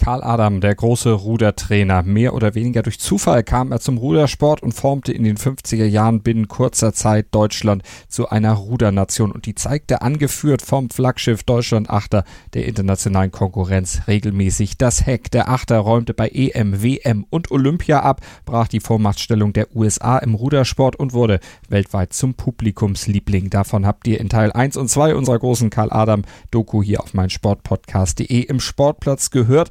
Karl Adam, der große Rudertrainer. Mehr oder weniger durch Zufall kam er zum Rudersport und formte in den 50er Jahren binnen kurzer Zeit Deutschland zu einer Rudernation. Und die zeigte, angeführt vom Flaggschiff Deutschland Achter der internationalen Konkurrenz, regelmäßig das Heck. Der Achter räumte bei EM, WM und Olympia ab, brach die Vormachtstellung der USA im Rudersport und wurde weltweit zum Publikumsliebling. Davon habt ihr in Teil 1 und 2 unserer großen Karl Adam Doku hier auf meinsportpodcast.de im Sportplatz gehört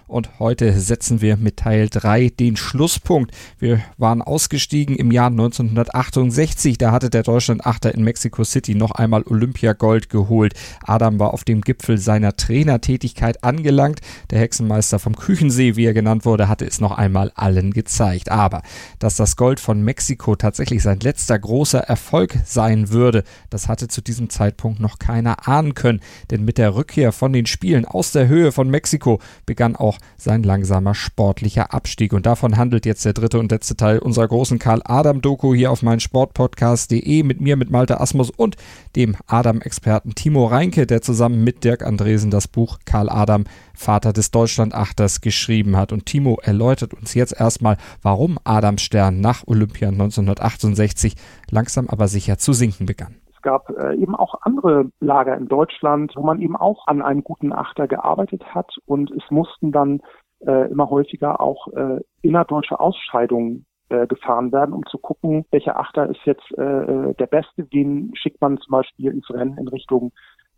und heute setzen wir mit Teil 3 den Schlusspunkt. Wir waren ausgestiegen im Jahr 1968. Da hatte der Deutschland-Achter in Mexico City noch einmal Olympiagold geholt. Adam war auf dem Gipfel seiner Trainertätigkeit angelangt. Der Hexenmeister vom Küchensee, wie er genannt wurde, hatte es noch einmal allen gezeigt. Aber dass das Gold von Mexiko tatsächlich sein letzter großer Erfolg sein würde, das hatte zu diesem Zeitpunkt noch keiner ahnen können. Denn mit der Rückkehr von den Spielen aus der Höhe von Mexiko begann auch sein langsamer sportlicher Abstieg. Und davon handelt jetzt der dritte und letzte Teil unserer großen Karl Adam Doku hier auf Sportpodcast.de mit mir, mit Malte Asmus und dem Adam-Experten Timo Reinke, der zusammen mit Dirk Andresen das Buch Karl Adam, Vater des Deutschlandachters, geschrieben hat. Und Timo erläutert uns jetzt erstmal, warum Adams Stern nach Olympia 1968 langsam aber sicher zu sinken begann. Es gab äh, eben auch andere Lager in Deutschland, wo man eben auch an einem guten Achter gearbeitet hat und es mussten dann äh, immer häufiger auch äh, innerdeutsche Ausscheidungen äh, gefahren werden, um zu gucken, welcher Achter ist jetzt äh, äh der beste, wen schickt man zum Beispiel ins Rennen in Richtung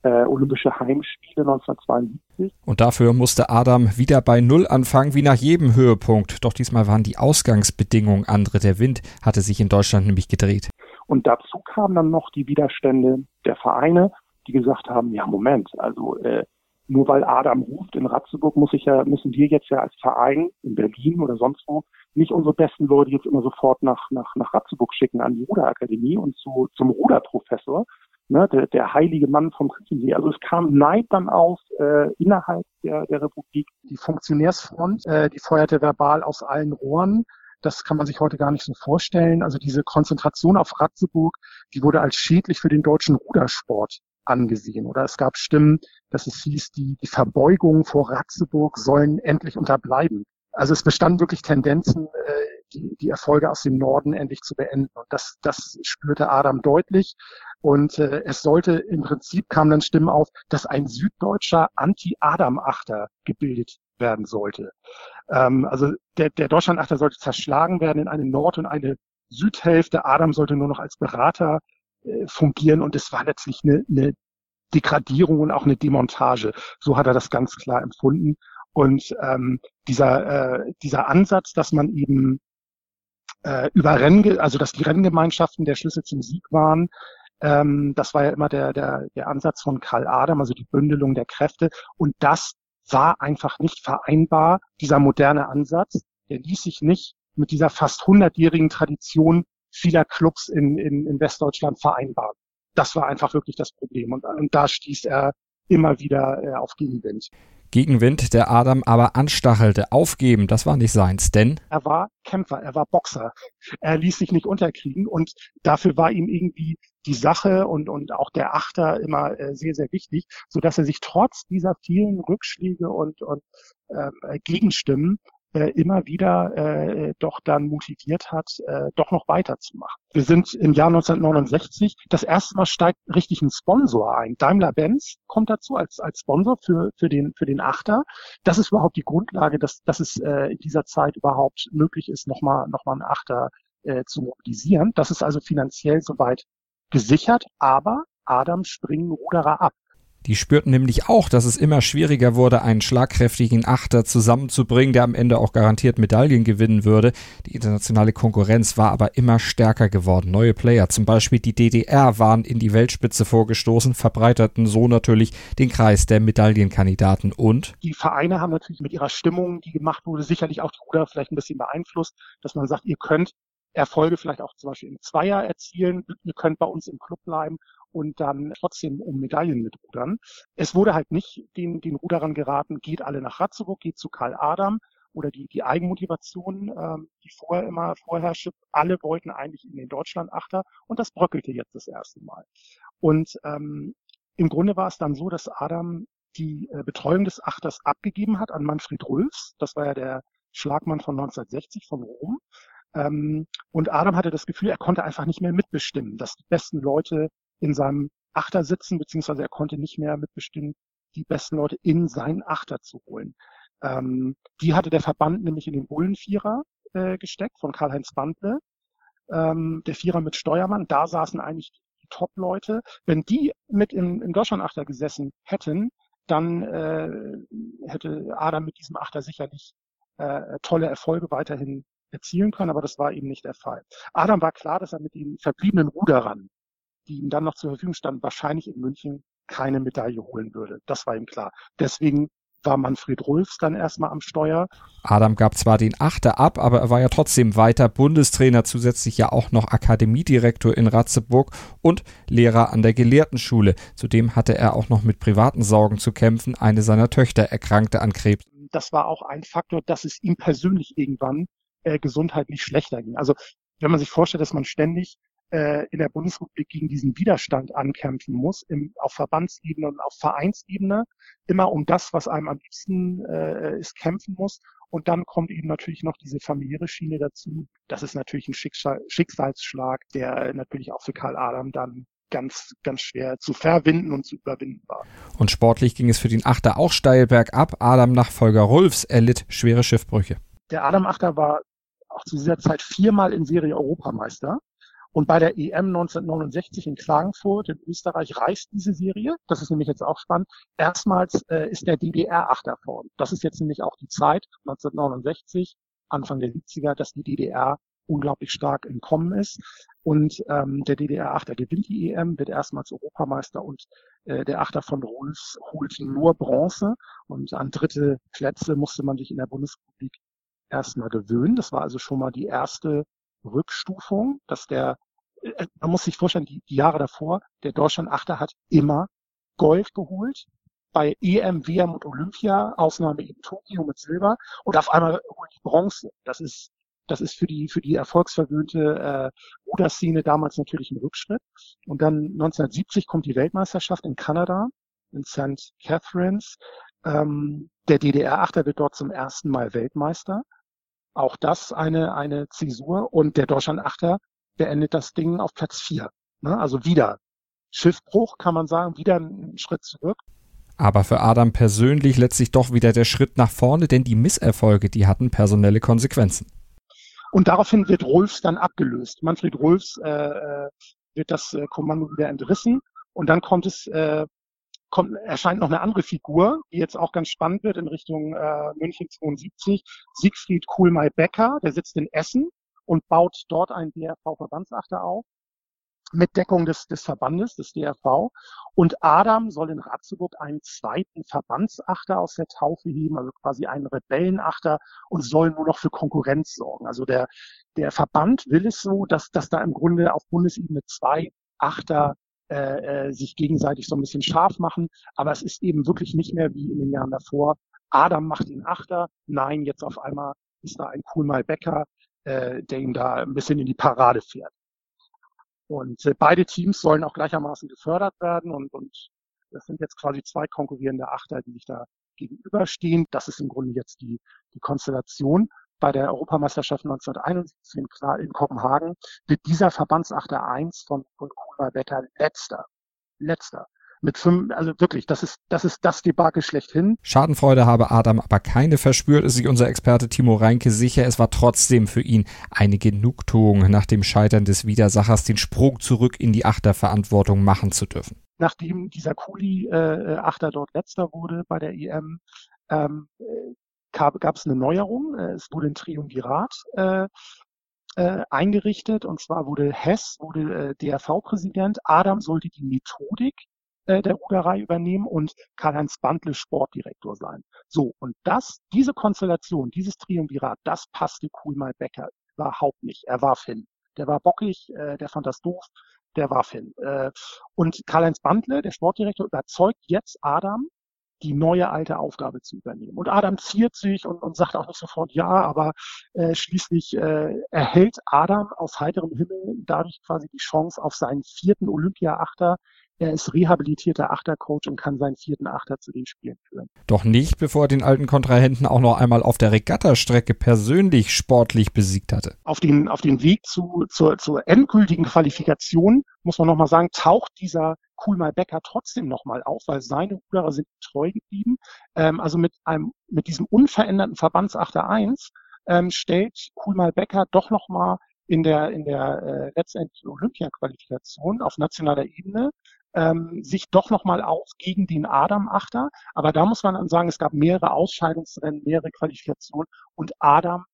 Olympische Heimspiele 1972. Und dafür musste Adam wieder bei Null anfangen, wie nach jedem Höhepunkt. Doch diesmal waren die Ausgangsbedingungen andere. Der Wind hatte sich in Deutschland nämlich gedreht. Und dazu kamen dann noch die Widerstände der Vereine, die gesagt haben, ja Moment, also äh, nur weil Adam ruft in Ratzeburg, muss ich ja, müssen wir jetzt ja als Verein in Berlin oder sonst wo nicht unsere besten Leute jetzt immer sofort nach, nach, nach Ratzeburg schicken an die Ruderakademie und zu, zum Ruderprofessor, ne, der, der heilige Mann vom Küchensee. Also es kam Neid dann auf äh, innerhalb der, der Republik. Die Funktionärsfront, äh, die feuerte verbal aus allen Rohren. Das kann man sich heute gar nicht so vorstellen. Also diese Konzentration auf Ratzeburg, die wurde als schädlich für den deutschen Rudersport angesehen. Oder es gab Stimmen, dass es hieß, die, die Verbeugungen vor Ratzeburg sollen endlich unterbleiben. Also es bestanden wirklich Tendenzen, äh, die, die Erfolge aus dem Norden endlich zu beenden. Und das, das spürte Adam deutlich. Und äh, es sollte im Prinzip kamen dann Stimmen auf, dass ein süddeutscher Anti-Adam-Achter gebildet werden sollte. Ähm, also der, der Deutschlandachter sollte zerschlagen werden in eine Nord- und eine Südhälfte. Adam sollte nur noch als Berater äh, fungieren und es war letztlich eine, eine Degradierung und auch eine Demontage. So hat er das ganz klar empfunden. Und ähm, dieser, äh, dieser Ansatz, dass man eben äh, über Rennen, also dass die Renngemeinschaften der Schlüssel zum Sieg waren, ähm, das war ja immer der, der, der Ansatz von Karl Adam, also die Bündelung der Kräfte. Und das war einfach nicht vereinbar, dieser moderne Ansatz. Der ließ sich nicht mit dieser fast hundertjährigen Tradition vieler Clubs in, in, in Westdeutschland vereinbaren. Das war einfach wirklich das Problem. Und, und da stieß er immer wieder äh, auf Gegenwind. Gegenwind, der Adam aber anstachelte. Aufgeben, das war nicht seins, denn er war Kämpfer, er war Boxer. Er ließ sich nicht unterkriegen und dafür war ihm irgendwie die Sache und, und auch der Achter immer äh, sehr, sehr wichtig, so dass er sich trotz dieser vielen Rückschläge und, und äh, Gegenstimmen äh, immer wieder äh, doch dann motiviert hat, äh, doch noch weiterzumachen. Wir sind im Jahr 1969, das erste Mal steigt richtig ein Sponsor ein. Daimler-Benz kommt dazu als, als Sponsor für, für, den, für den Achter. Das ist überhaupt die Grundlage, dass, dass es äh, in dieser Zeit überhaupt möglich ist, nochmal noch mal einen Achter äh, zu mobilisieren. Das ist also finanziell soweit gesichert, aber Adam springen Ruderer ab. Die spürten nämlich auch, dass es immer schwieriger wurde, einen schlagkräftigen Achter zusammenzubringen, der am Ende auch garantiert Medaillen gewinnen würde. Die internationale Konkurrenz war aber immer stärker geworden. Neue Player, zum Beispiel die DDR, waren in die Weltspitze vorgestoßen, verbreiterten so natürlich den Kreis der Medaillenkandidaten und die Vereine haben natürlich mit ihrer Stimmung, die gemacht wurde, sicherlich auch die Ruder vielleicht ein bisschen beeinflusst, dass man sagt, ihr könnt Erfolge vielleicht auch zum Beispiel im Zweier erzielen. Ihr könnt bei uns im Club bleiben und dann trotzdem um Medaillen mitrudern. Es wurde halt nicht den, den Ruderern geraten, geht alle nach Ratzeburg, geht zu Karl Adam oder die, die Eigenmotivation, ähm, die vorher immer vorherrschte. Alle wollten eigentlich in den Deutschland-Achter und das bröckelte jetzt das erste Mal. Und ähm, im Grunde war es dann so, dass Adam die äh, Betreuung des Achters abgegeben hat an Manfred Rülfs. Das war ja der Schlagmann von 1960 von Rom. Ähm, und Adam hatte das Gefühl, er konnte einfach nicht mehr mitbestimmen, dass die besten Leute in seinem Achter sitzen, beziehungsweise er konnte nicht mehr mitbestimmen, die besten Leute in seinen Achter zu holen. Ähm, die hatte der Verband nämlich in den Bullenvierer äh, gesteckt von Karl-Heinz Bandle. Ähm, der Vierer mit Steuermann, da saßen eigentlich die Top-Leute. Wenn die mit im, im Deutschland-Achter gesessen hätten, dann äh, hätte Adam mit diesem Achter sicherlich äh, tolle Erfolge weiterhin erzielen können, aber das war eben nicht der Fall. Adam war klar, dass er mit den verbliebenen Ruderern, die ihm dann noch zur Verfügung standen, wahrscheinlich in München keine Medaille holen würde. Das war ihm klar. Deswegen war Manfred Rulfs dann erstmal am Steuer. Adam gab zwar den Achter ab, aber er war ja trotzdem weiter Bundestrainer, zusätzlich ja auch noch Akademiedirektor in Ratzeburg und Lehrer an der Gelehrtenschule. Zudem hatte er auch noch mit privaten Sorgen zu kämpfen. Eine seiner Töchter erkrankte an Krebs. Das war auch ein Faktor, dass es ihm persönlich irgendwann äh, gesundheitlich schlechter ging. Also wenn man sich vorstellt, dass man ständig äh, in der Bundesrepublik gegen diesen Widerstand ankämpfen muss, im, auf Verbandsebene und auf Vereinsebene, immer um das, was einem am liebsten äh, ist, kämpfen muss. Und dann kommt eben natürlich noch diese familiäre Schiene dazu. Das ist natürlich ein Schicksal, Schicksalsschlag, der natürlich auch für Karl Adam dann ganz, ganz schwer zu verwinden und zu überwinden war. Und sportlich ging es für den Achter auch steil bergab. Adam-Nachfolger Rolfs erlitt schwere Schiffbrüche. Der Adam-Achter war auch zu dieser Zeit viermal in Serie Europameister. Und bei der EM 1969 in Klagenfurt in Österreich reißt diese Serie. Das ist nämlich jetzt auch spannend. Erstmals äh, ist der DDR Achter vorn. Das ist jetzt nämlich auch die Zeit 1969, Anfang der 70er, dass die DDR unglaublich stark entkommen ist. Und ähm, der DDR Achter gewinnt die EM, wird erstmals Europameister und äh, der Achter von Rolfs holt nur Bronze. Und an dritte Plätze musste man sich in der Bundesrepublik erstmal gewöhnen. Das war also schon mal die erste Rückstufung, dass der, äh, man muss sich vorstellen, die, die Jahre davor, der Deutschland-Achter hat immer Gold geholt. Bei EM, WM und Olympia, Ausnahme eben Tokio mit Silber. Und auf einmal holt die Bronze. Das ist, das ist für die, für die erfolgsverwöhnte äh, Ruderszene damals natürlich ein Rückschritt. Und dann 1970 kommt die Weltmeisterschaft in Kanada, in St. Catharines. Ähm, der DDR-Achter wird dort zum ersten Mal Weltmeister. Auch das eine, eine Zäsur und der Deutschland-Achter beendet das Ding auf Platz vier. Ne? Also wieder Schiffbruch, kann man sagen, wieder ein Schritt zurück. Aber für Adam persönlich letztlich doch wieder der Schritt nach vorne, denn die Misserfolge, die hatten personelle Konsequenzen. Und daraufhin wird Rolfs dann abgelöst. Manfred Rolfs äh, äh wird das äh, Kommando wieder entrissen und dann kommt es äh, kommt, erscheint noch eine andere Figur, die jetzt auch ganz spannend wird in Richtung äh, München 72. Siegfried Kuhlmeier-Becker, der sitzt in Essen und baut dort einen DRV-Verbandsachter auf mit Deckung des, des Verbandes, des DRV. Und Adam soll in Ratzeburg einen zweiten Verbandsachter aus der Taufe heben, also quasi einen Rebellenachter und soll nur noch für Konkurrenz sorgen. Also der, der Verband will es so, dass, dass da im Grunde auf Bundesebene zwei Achter äh, äh, sich gegenseitig so ein bisschen scharf machen. Aber es ist eben wirklich nicht mehr wie in den Jahren davor. Adam macht ihn Achter. Nein, jetzt auf einmal ist da ein Kuhlmal Becker, äh, der ihm da ein bisschen in die Parade fährt. Und äh, beide Teams sollen auch gleichermaßen gefördert werden und, und das sind jetzt quasi zwei konkurrierende Achter, die sich da gegenüberstehen. Das ist im Grunde jetzt die, die Konstellation bei der Europameisterschaft 1971 in, in Kopenhagen wird dieser Verbandsachter 1 von, von Wetter letzter. Letzter. Mit fünf, also wirklich, das ist, das ist das Debakel schlechthin. Schadenfreude habe Adam aber keine verspürt, ist sich unser Experte Timo Reinke sicher. Es war trotzdem für ihn eine Genugtuung, nach dem Scheitern des Widersachers den Sprung zurück in die Achterverantwortung machen zu dürfen. Nachdem dieser Kuli-Achter äh, dort letzter wurde bei der EM, ähm, gab es eine Neuerung. Äh, es wurde ein Triumvirat äh, äh, eingerichtet und zwar wurde Hess, wurde äh, DRV-Präsident, Adam sollte die Methodik äh, der Ruderei übernehmen und Karl-Heinz Bandle Sportdirektor sein. So, und das, diese Konstellation, dieses Triumvirat, das passte Kuhlmal Becker überhaupt nicht. Er war Finn. Der war bockig, äh, der fand das doof, der war Finn. Äh, und Karl-Heinz Bandle, der Sportdirektor, überzeugt jetzt Adam, die neue alte Aufgabe zu übernehmen. Und Adam ziert sich und, und sagt auch nicht sofort ja, aber äh, schließlich äh, erhält Adam aus heiterem Himmel dadurch quasi die Chance auf seinen vierten Olympia-Achter er ist rehabilitierter Achtercoach und kann seinen vierten Achter zu den Spielen führen. Doch nicht, bevor er den alten Kontrahenten auch noch einmal auf der Regattastrecke persönlich sportlich besiegt hatte. Auf den, auf den Weg zu, zur, zur endgültigen Qualifikation, muss man nochmal sagen, taucht dieser Kulmar Becker trotzdem nochmal auf, weil seine Ruderer sind treu geblieben. Ähm, also mit einem, mit diesem unveränderten Verbandsachter 1 ähm, stellt Kulmar Becker doch nochmal in der, in der äh, letztendlichen Olympia-Qualifikation auf nationaler Ebene ähm, sich doch nochmal auf gegen den Adam-Achter. Aber da muss man dann sagen, es gab mehrere Ausscheidungsrennen, mehrere Qualifikationen und Adam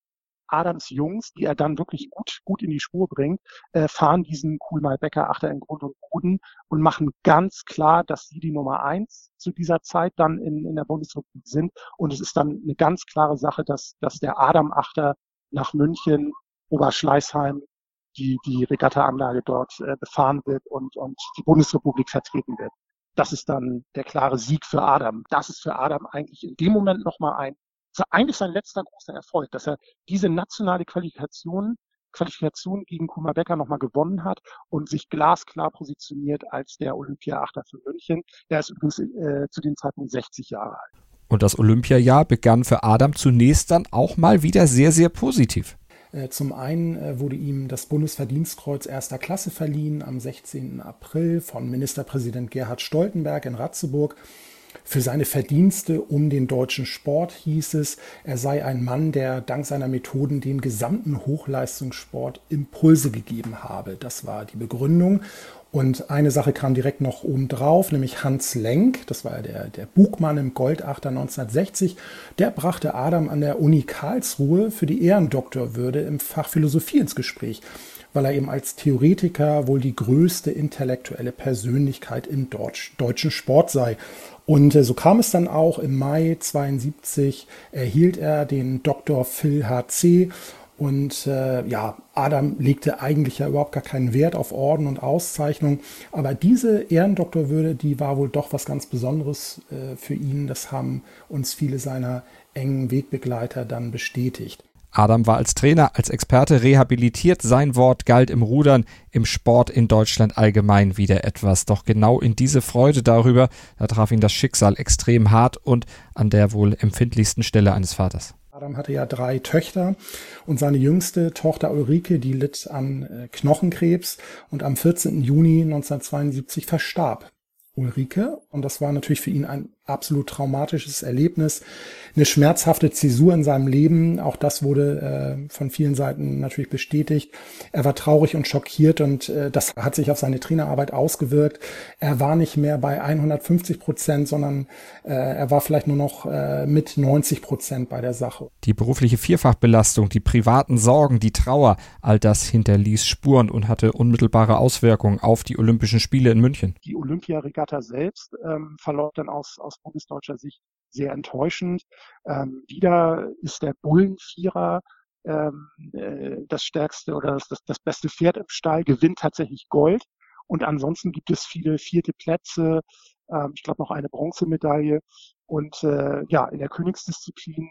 Adams Jungs, die er dann wirklich gut, gut in die Spur bringt, äh, fahren diesen Kuhlmal Becker Achter in Grund und Boden und machen ganz klar, dass sie die Nummer eins zu dieser Zeit dann in, in der Bundesrepublik sind. Und es ist dann eine ganz klare Sache, dass, dass der Adam Achter nach München, Oberschleißheim, die, die Regattaanlage dort äh, befahren wird und, und die Bundesrepublik vertreten wird. Das ist dann der klare Sieg für Adam. Das ist für Adam eigentlich in dem Moment nochmal ein, eigentlich sein letzter großer Erfolg, dass er diese nationale Qualifikation, Qualifikation gegen Kuma Becker nochmal gewonnen hat und sich glasklar positioniert als der Olympia-Achter für München. Er ist übrigens äh, zu dem Zeitpunkt 60 Jahre alt. Und das Olympiajahr begann für Adam zunächst dann auch mal wieder sehr, sehr positiv. Äh, zum einen äh, wurde ihm das Bundesverdienstkreuz erster Klasse verliehen am 16. April von Ministerpräsident Gerhard Stoltenberg in Ratzeburg. Für seine Verdienste um den deutschen Sport hieß es, er sei ein Mann, der dank seiner Methoden dem gesamten Hochleistungssport Impulse gegeben habe. Das war die Begründung. Und eine Sache kam direkt noch oben drauf, nämlich Hans Lenk, das war der, der Bugmann im Goldachter 1960, der brachte Adam an der Uni Karlsruhe für die Ehrendoktorwürde im Fach Philosophie ins Gespräch, weil er eben als Theoretiker wohl die größte intellektuelle Persönlichkeit im Deutsch, deutschen Sport sei. Und äh, so kam es dann auch. Im Mai 72 erhielt er den Dr. Phil HC und äh, ja, Adam legte eigentlich ja überhaupt gar keinen Wert auf Orden und Auszeichnung. Aber diese Ehrendoktorwürde, die war wohl doch was ganz Besonderes äh, für ihn. Das haben uns viele seiner engen Wegbegleiter dann bestätigt. Adam war als Trainer, als Experte rehabilitiert. Sein Wort galt im Rudern, im Sport in Deutschland allgemein wieder etwas. Doch genau in diese Freude darüber, da traf ihn das Schicksal extrem hart und an der wohl empfindlichsten Stelle eines Vaters. Adam hatte ja drei Töchter und seine jüngste Tochter Ulrike, die litt an äh, Knochenkrebs und am 14. Juni 1972 verstarb Ulrike. Und das war natürlich für ihn ein absolut traumatisches Erlebnis, eine schmerzhafte Zäsur in seinem Leben. Auch das wurde äh, von vielen Seiten natürlich bestätigt. Er war traurig und schockiert und äh, das hat sich auf seine Trainerarbeit ausgewirkt. Er war nicht mehr bei 150 Prozent, sondern äh, er war vielleicht nur noch äh, mit 90 Prozent bei der Sache. Die berufliche Vierfachbelastung, die privaten Sorgen, die Trauer, all das hinterließ Spuren und hatte unmittelbare Auswirkungen auf die Olympischen Spiele in München. Die Olympiaregatta selbst ähm, verläuft dann aus, aus bundesdeutscher Sicht sehr enttäuschend. Ähm, wieder ist der Bullenvierer ähm, äh, das stärkste oder das, das, das beste Pferd im Stall, gewinnt tatsächlich Gold. Und ansonsten gibt es viele vierte Plätze, ähm, ich glaube noch eine Bronzemedaille. Und äh, ja, in der Königsdisziplin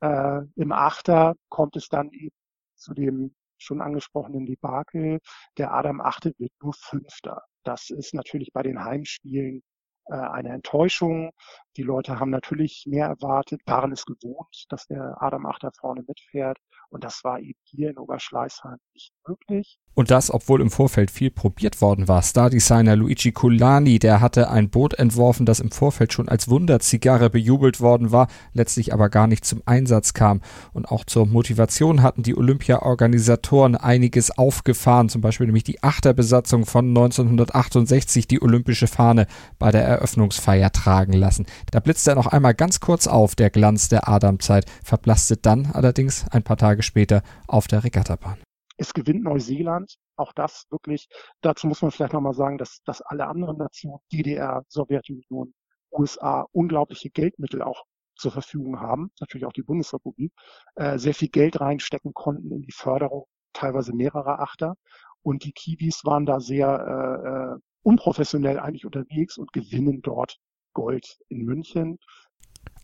äh, im Achter kommt es dann eben zu dem schon angesprochenen Debakel. Der Adam Achte wird nur Fünfter. Das ist natürlich bei den Heimspielen eine Enttäuschung. Die Leute haben natürlich mehr erwartet, waren es gewohnt, dass der Adam Achter vorne mitfährt. Und das war eben hier in Oberschleißheim nicht möglich. Und das, obwohl im Vorfeld viel probiert worden war. Star-Designer Luigi Culani, der hatte ein Boot entworfen, das im Vorfeld schon als Wunderzigarre bejubelt worden war, letztlich aber gar nicht zum Einsatz kam. Und auch zur Motivation hatten die Olympia-Organisatoren einiges aufgefahren, zum Beispiel nämlich die Achterbesatzung von 1968 die olympische Fahne bei der Eröffnungsfeier tragen lassen. Da blitzte er noch einmal ganz kurz auf, der Glanz der Adamzeit, verblasste dann allerdings ein paar Tage später auf der Regattabahn. Es gewinnt Neuseeland. Auch das wirklich, dazu muss man vielleicht nochmal sagen, dass, dass alle anderen Nationen, DDR, Sowjetunion, USA, unglaubliche Geldmittel auch zur Verfügung haben, natürlich auch die Bundesrepublik, äh, sehr viel Geld reinstecken konnten in die Förderung teilweise mehrerer Achter. Und die Kiwis waren da sehr äh, äh unprofessionell eigentlich unterwegs und gewinnen dort Gold in München.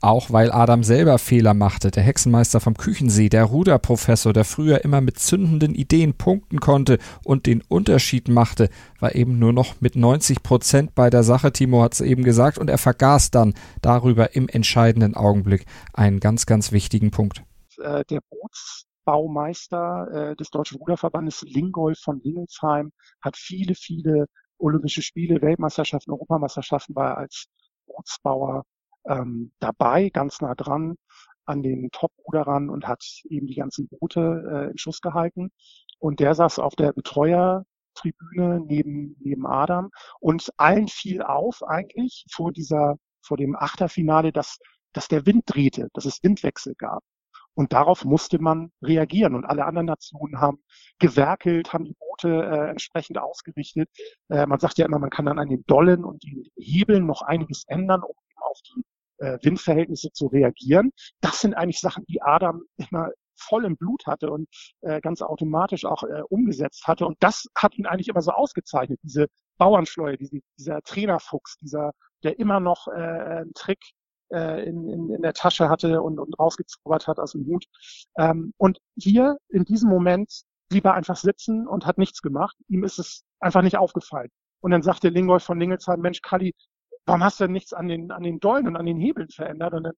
Auch weil Adam selber Fehler machte, der Hexenmeister vom Küchensee, der Ruderprofessor, der früher immer mit zündenden Ideen punkten konnte und den Unterschied machte, war eben nur noch mit 90 Prozent bei der Sache, Timo hat es eben gesagt, und er vergaß dann darüber im entscheidenden Augenblick einen ganz, ganz wichtigen Punkt. Äh, der Bootsbaumeister äh, des Deutschen Ruderverbandes Lingolf von Lingelsheim hat viele, viele Olympische Spiele, Weltmeisterschaften, Europameisterschaften war als Bootsbauer ähm, dabei, ganz nah dran an den Top-Ruderern und hat eben die ganzen Boote äh, in Schuss gehalten. Und der saß auf der Betreuertribüne neben, neben Adam und allen fiel auf eigentlich vor dieser, vor dem Achterfinale, dass, dass der Wind drehte, dass es Windwechsel gab. Und darauf musste man reagieren. Und alle anderen Nationen haben gewerkelt, haben die Boote äh, entsprechend ausgerichtet. Äh, man sagt ja immer, man kann dann an den Dollen und den Hebeln noch einiges ändern, um auf die äh, Windverhältnisse zu reagieren. Das sind eigentlich Sachen, die Adam immer voll im Blut hatte und äh, ganz automatisch auch äh, umgesetzt hatte. Und das hat ihn eigentlich immer so ausgezeichnet, diese Bauernschleue, diese, dieser Trainerfuchs, dieser, der immer noch äh, einen Trick äh, in, in, in der Tasche hatte und, und rausgezaubert hat aus dem Hut. Ähm, und hier in diesem Moment blieb er einfach sitzen und hat nichts gemacht. Ihm ist es einfach nicht aufgefallen. Und dann sagte Lingolf von Lingelsheim, Mensch, Kalli, warum hast du denn nichts an den, an den Dollen und an den Hebeln verändert? Und dann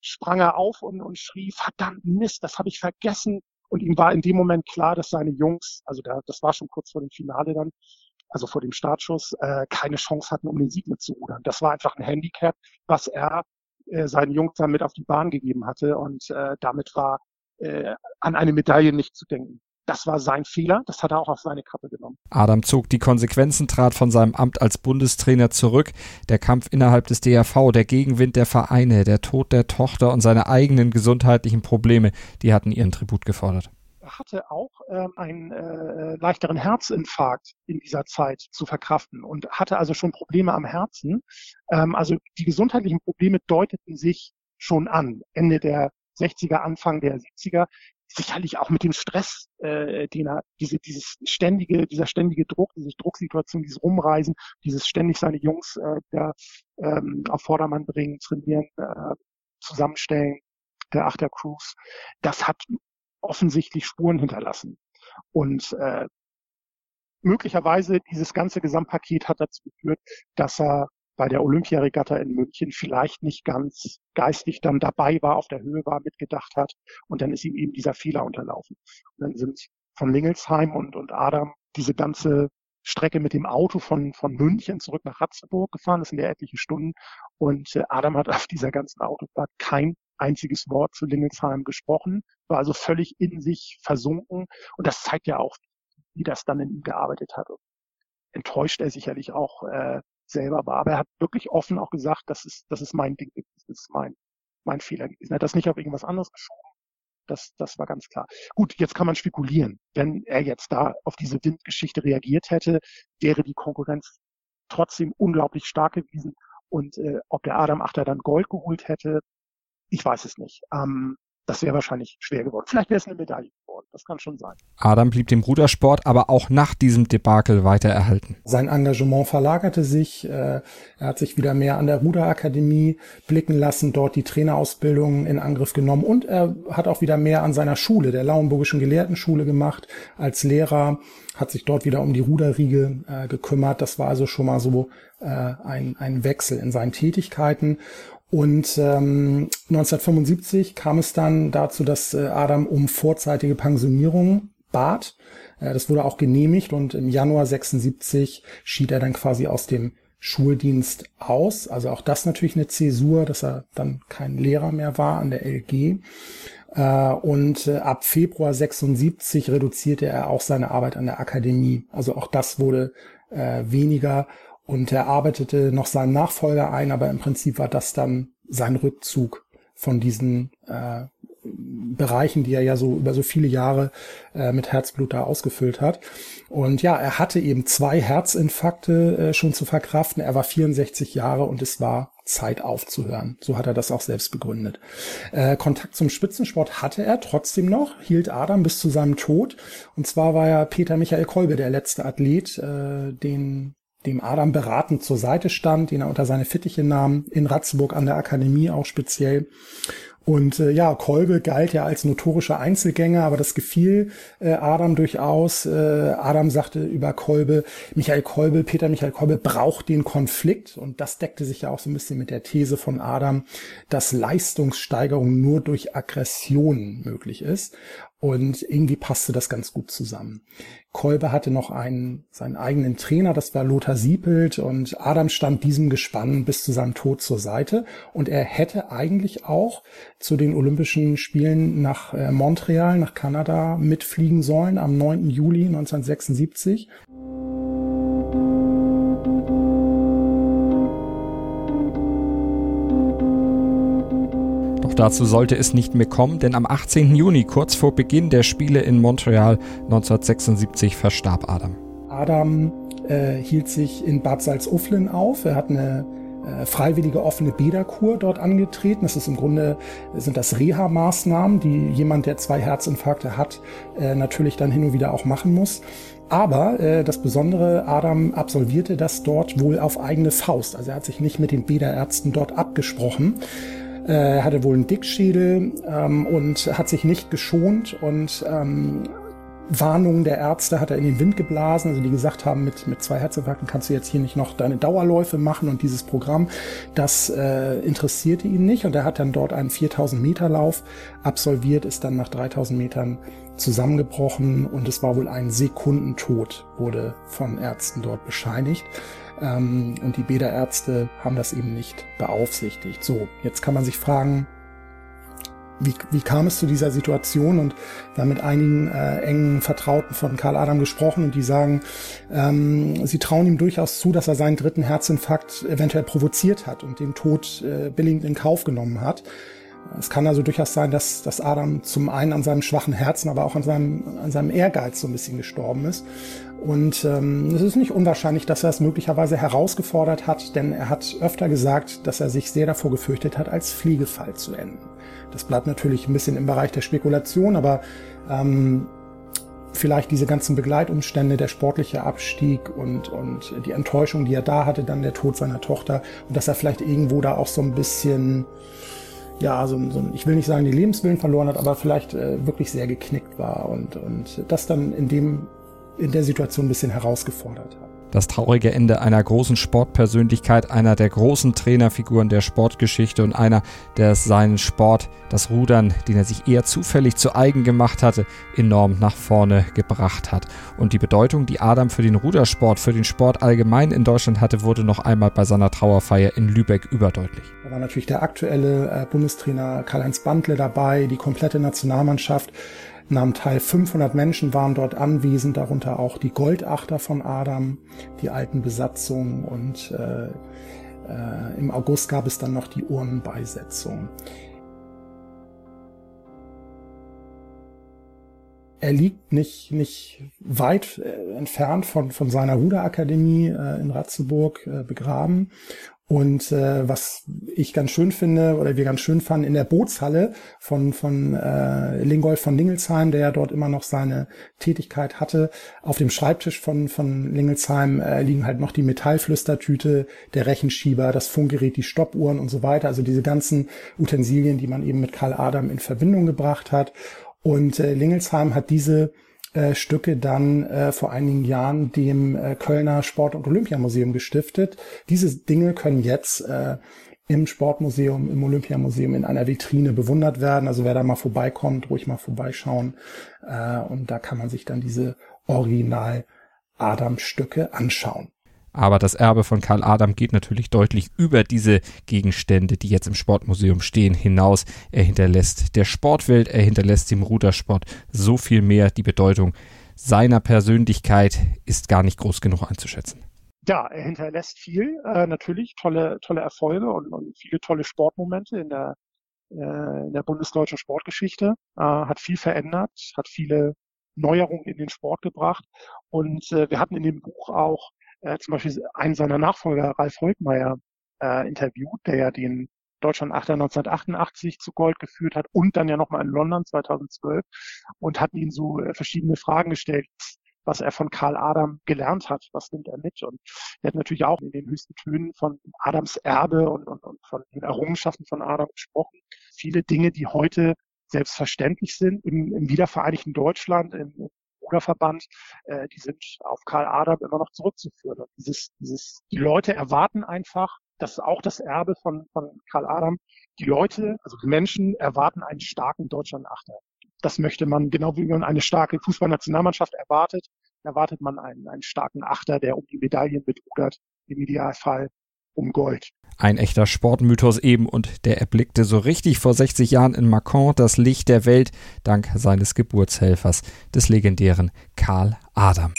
sprang er auf und, und schrie, verdammt Mist, das habe ich vergessen. Und ihm war in dem Moment klar, dass seine Jungs, also da, das war schon kurz vor dem Finale dann, also vor dem Startschuss, äh, keine Chance hatten, um den Sieg mitzurudern. Das war einfach ein Handicap, was er äh, seinen Jungs dann mit auf die Bahn gegeben hatte. Und äh, damit war äh, an eine Medaille nicht zu denken. Das war sein Fehler, das hat er auch auf seine Kappe genommen. Adam zog die Konsequenzen, trat von seinem Amt als Bundestrainer zurück. Der Kampf innerhalb des DRV, der Gegenwind der Vereine, der Tod der Tochter und seine eigenen gesundheitlichen Probleme, die hatten ihren Tribut gefordert. Hatte auch ähm, einen äh, leichteren Herzinfarkt in dieser Zeit zu verkraften und hatte also schon Probleme am Herzen. Ähm, also die gesundheitlichen Probleme deuteten sich schon an. Ende der 60er, Anfang der 70er sicherlich auch mit dem Stress, äh, den er, diese, dieses ständige, dieser ständige Druck, diese Drucksituation, dieses Rumreisen, dieses ständig seine Jungs äh, der, ähm, auf Vordermann bringen, trainieren, äh, zusammenstellen, der Achtercruise, das hat offensichtlich Spuren hinterlassen. Und äh, möglicherweise dieses ganze Gesamtpaket hat dazu geführt, dass er bei der Olympiaregatta in München vielleicht nicht ganz geistig dann dabei war, auf der Höhe war, mitgedacht hat und dann ist ihm eben dieser Fehler unterlaufen. Und dann sind von Lingelsheim und, und Adam diese ganze Strecke mit dem Auto von, von München zurück nach Ratzeburg gefahren. Das sind ja etliche Stunden. Und äh, Adam hat auf dieser ganzen Autofahrt kein einziges Wort zu Lingelsheim gesprochen, war also völlig in sich versunken. Und das zeigt ja auch, wie das dann in ihm gearbeitet hat. Enttäuscht er sicherlich auch äh, selber war. Aber er hat wirklich offen auch gesagt, das ist, das ist mein Ding, das ist mein, mein Fehler gewesen. Er hat das nicht auf irgendwas anderes geschoben. Das, das war ganz klar. Gut, jetzt kann man spekulieren. Wenn er jetzt da auf diese Windgeschichte reagiert hätte, wäre die Konkurrenz trotzdem unglaublich stark gewesen. Und äh, ob der Adam Achter dann Gold geholt hätte, ich weiß es nicht. Ähm, das wäre wahrscheinlich schwer geworden. Vielleicht wäre es eine Medaille geworden. Das kann schon sein. Adam blieb dem Rudersport aber auch nach diesem Debakel weiter erhalten. Sein Engagement verlagerte sich. Äh, er hat sich wieder mehr an der Ruderakademie blicken lassen, dort die Trainerausbildung in Angriff genommen und er hat auch wieder mehr an seiner Schule, der Lauenburgischen Gelehrtenschule gemacht als Lehrer, hat sich dort wieder um die Ruderriege äh, gekümmert. Das war also schon mal so äh, ein, ein Wechsel in seinen Tätigkeiten. Und ähm, 1975 kam es dann dazu, dass äh, Adam um vorzeitige Pensionierung bat. Äh, das wurde auch genehmigt und im Januar 76 schied er dann quasi aus dem Schuldienst aus. Also auch das natürlich eine Zäsur, dass er dann kein Lehrer mehr war an der LG. Äh, und äh, ab Februar 76 reduzierte er auch seine Arbeit an der Akademie. Also auch das wurde äh, weniger und er arbeitete noch seinen Nachfolger ein, aber im Prinzip war das dann sein Rückzug von diesen äh, Bereichen, die er ja so über so viele Jahre äh, mit Herzblut da ausgefüllt hat. Und ja, er hatte eben zwei Herzinfarkte äh, schon zu verkraften. Er war 64 Jahre und es war Zeit aufzuhören. So hat er das auch selbst begründet. Äh, Kontakt zum Spitzensport hatte er trotzdem noch, hielt Adam bis zu seinem Tod. Und zwar war ja Peter Michael Kolbe der letzte Athlet, äh, den dem Adam beratend zur Seite stand, den er unter seine Fittiche nahm, in Ratzeburg an der Akademie auch speziell. Und äh, ja, Kolbe galt ja als notorischer Einzelgänger, aber das gefiel äh, Adam durchaus. Äh, Adam sagte über Kolbe, Michael Kolbe, Peter Michael Kolbe braucht den Konflikt. Und das deckte sich ja auch so ein bisschen mit der These von Adam, dass Leistungssteigerung nur durch Aggression möglich ist. Und irgendwie passte das ganz gut zusammen. Kolbe hatte noch einen, seinen eigenen Trainer, das war Lothar Siepelt und Adam stand diesem Gespann bis zu seinem Tod zur Seite und er hätte eigentlich auch zu den Olympischen Spielen nach äh, Montreal, nach Kanada mitfliegen sollen am 9. Juli 1976. Dazu sollte es nicht mehr kommen, denn am 18. Juni, kurz vor Beginn der Spiele in Montreal 1976, verstarb Adam. Adam äh, hielt sich in Bad Salzuflen auf. Er hat eine äh, freiwillige offene Bäderkur dort angetreten. Das ist im Grunde, sind das Reha-Maßnahmen, die jemand, der zwei Herzinfarkte hat, äh, natürlich dann hin und wieder auch machen muss. Aber äh, das Besondere, Adam absolvierte das dort wohl auf eigene Faust. Also er hat sich nicht mit den Bäderärzten dort abgesprochen, äh, er hatte wohl einen Dickschädel ähm, und hat sich nicht geschont und ähm, Warnungen der Ärzte hat er in den Wind geblasen, also die gesagt haben, mit, mit zwei Herzinfarkten kannst du jetzt hier nicht noch deine Dauerläufe machen und dieses Programm, das äh, interessierte ihn nicht und er hat dann dort einen 4000 Meter Lauf absolviert, ist dann nach 3000 Metern zusammengebrochen und es war wohl ein Sekundentod, wurde von Ärzten dort bescheinigt. Ähm, und die Bäderärzte haben das eben nicht beaufsichtigt. So, jetzt kann man sich fragen, wie, wie kam es zu dieser Situation? Und wir haben mit einigen äh, engen Vertrauten von Karl Adam gesprochen und die sagen, ähm, sie trauen ihm durchaus zu, dass er seinen dritten Herzinfarkt eventuell provoziert hat und den Tod äh, billigend in Kauf genommen hat. Es kann also durchaus sein, dass, dass Adam zum einen an seinem schwachen Herzen, aber auch an seinem, an seinem Ehrgeiz so ein bisschen gestorben ist. Und ähm, es ist nicht unwahrscheinlich, dass er es möglicherweise herausgefordert hat, denn er hat öfter gesagt, dass er sich sehr davor gefürchtet hat, als Fliegefall zu enden. Das bleibt natürlich ein bisschen im Bereich der Spekulation, aber ähm, vielleicht diese ganzen Begleitumstände, der sportliche Abstieg und, und die Enttäuschung, die er da hatte, dann der Tod seiner Tochter und dass er vielleicht irgendwo da auch so ein bisschen, ja, so, so ich will nicht sagen, die Lebenswillen verloren hat, aber vielleicht äh, wirklich sehr geknickt war und, und das dann in dem in der Situation ein bisschen herausgefordert hat. Das traurige Ende einer großen Sportpersönlichkeit, einer der großen Trainerfiguren der Sportgeschichte und einer, der seinen Sport, das Rudern, den er sich eher zufällig zu eigen gemacht hatte, enorm nach vorne gebracht hat. Und die Bedeutung, die Adam für den Rudersport, für den Sport allgemein in Deutschland hatte, wurde noch einmal bei seiner Trauerfeier in Lübeck überdeutlich. Da war natürlich der aktuelle äh, Bundestrainer Karl-Heinz Bandle dabei, die komplette Nationalmannschaft nahm teil. 500 Menschen waren dort anwesend, darunter auch die Goldachter von Adam, die alten Besatzungen und äh, äh, im August gab es dann noch die Urnenbeisetzung. Er liegt nicht, nicht weit äh, entfernt von, von seiner Ruderakademie äh, in Ratzeburg äh, begraben und äh, was ich ganz schön finde, oder wir ganz schön fanden, in der Bootshalle von, von äh, Lingolf von Lingelsheim, der ja dort immer noch seine Tätigkeit hatte, auf dem Schreibtisch von, von Lingelsheim äh, liegen halt noch die Metallflüstertüte, der Rechenschieber, das Funkgerät, die Stoppuhren und so weiter. Also diese ganzen Utensilien, die man eben mit Karl Adam in Verbindung gebracht hat. Und äh, Lingelsheim hat diese äh, Stücke dann äh, vor einigen Jahren dem äh, Kölner Sport- und Olympiamuseum gestiftet. Diese Dinge können jetzt äh, im Sportmuseum, im Olympiamuseum in einer Vitrine bewundert werden. Also wer da mal vorbeikommt, ruhig mal vorbeischauen. Äh, und da kann man sich dann diese Original Adam-Stücke anschauen. Aber das Erbe von Karl Adam geht natürlich deutlich über diese Gegenstände, die jetzt im Sportmuseum stehen, hinaus. Er hinterlässt der Sportwelt, er hinterlässt dem Rudersport so viel mehr. Die Bedeutung seiner Persönlichkeit ist gar nicht groß genug einzuschätzen. Ja, er hinterlässt viel, äh, natürlich tolle, tolle Erfolge und, und viele tolle Sportmomente in der, äh, in der bundesdeutschen Sportgeschichte, äh, hat viel verändert, hat viele Neuerungen in den Sport gebracht. Und äh, wir hatten in dem Buch auch äh, zum Beispiel einen seiner Nachfolger, Ralf Holtmeier, äh, interviewt, der ja den Deutschland-Achter 1988 zu Gold geführt hat und dann ja nochmal in London 2012 und hat ihm so äh, verschiedene Fragen gestellt. was er von Karl Adam gelernt hat, was nimmt er mit. Und er hat natürlich auch in den höchsten Tönen von Adams Erbe und, und, und von den Errungenschaften von Adam gesprochen. Viele Dinge, die heute selbstverständlich sind im, im wiedervereinigten Deutschland, im Bruderverband, äh, die sind auf Karl Adam immer noch zurückzuführen. Und dieses, dieses, die Leute erwarten einfach, das ist auch das Erbe von, von Karl Adam, die Leute, also die Menschen erwarten einen starken Deutschland-Achter. Das möchte man, genau wie man eine starke Fußballnationalmannschaft erwartet, erwartet man einen, einen starken Achter, der um die Medaillen mitrudert, im Idealfall um Gold. Ein echter Sportmythos eben und der erblickte so richtig vor 60 Jahren in Macron das Licht der Welt dank seines Geburtshelfers, des legendären Karl Adam.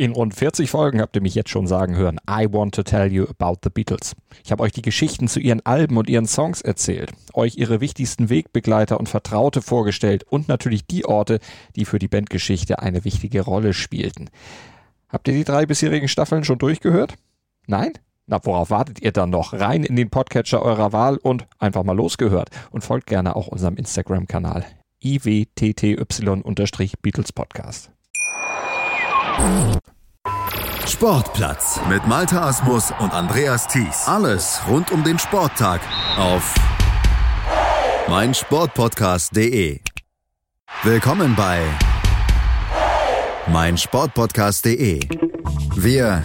In rund 40 Folgen habt ihr mich jetzt schon sagen hören, I want to tell you about the Beatles. Ich habe euch die Geschichten zu ihren Alben und ihren Songs erzählt, euch ihre wichtigsten Wegbegleiter und Vertraute vorgestellt und natürlich die Orte, die für die Bandgeschichte eine wichtige Rolle spielten. Habt ihr die drei bisherigen Staffeln schon durchgehört? Nein? Na, worauf wartet ihr dann noch? Rein in den Podcatcher eurer Wahl und einfach mal losgehört. Und folgt gerne auch unserem Instagram-Kanal iwtty-Beatles Podcast. Sportplatz mit Malta Asmus und Andreas Thies. Alles rund um den Sporttag auf meinsportpodcast.de. Willkommen bei meinsportpodcast.de. Wir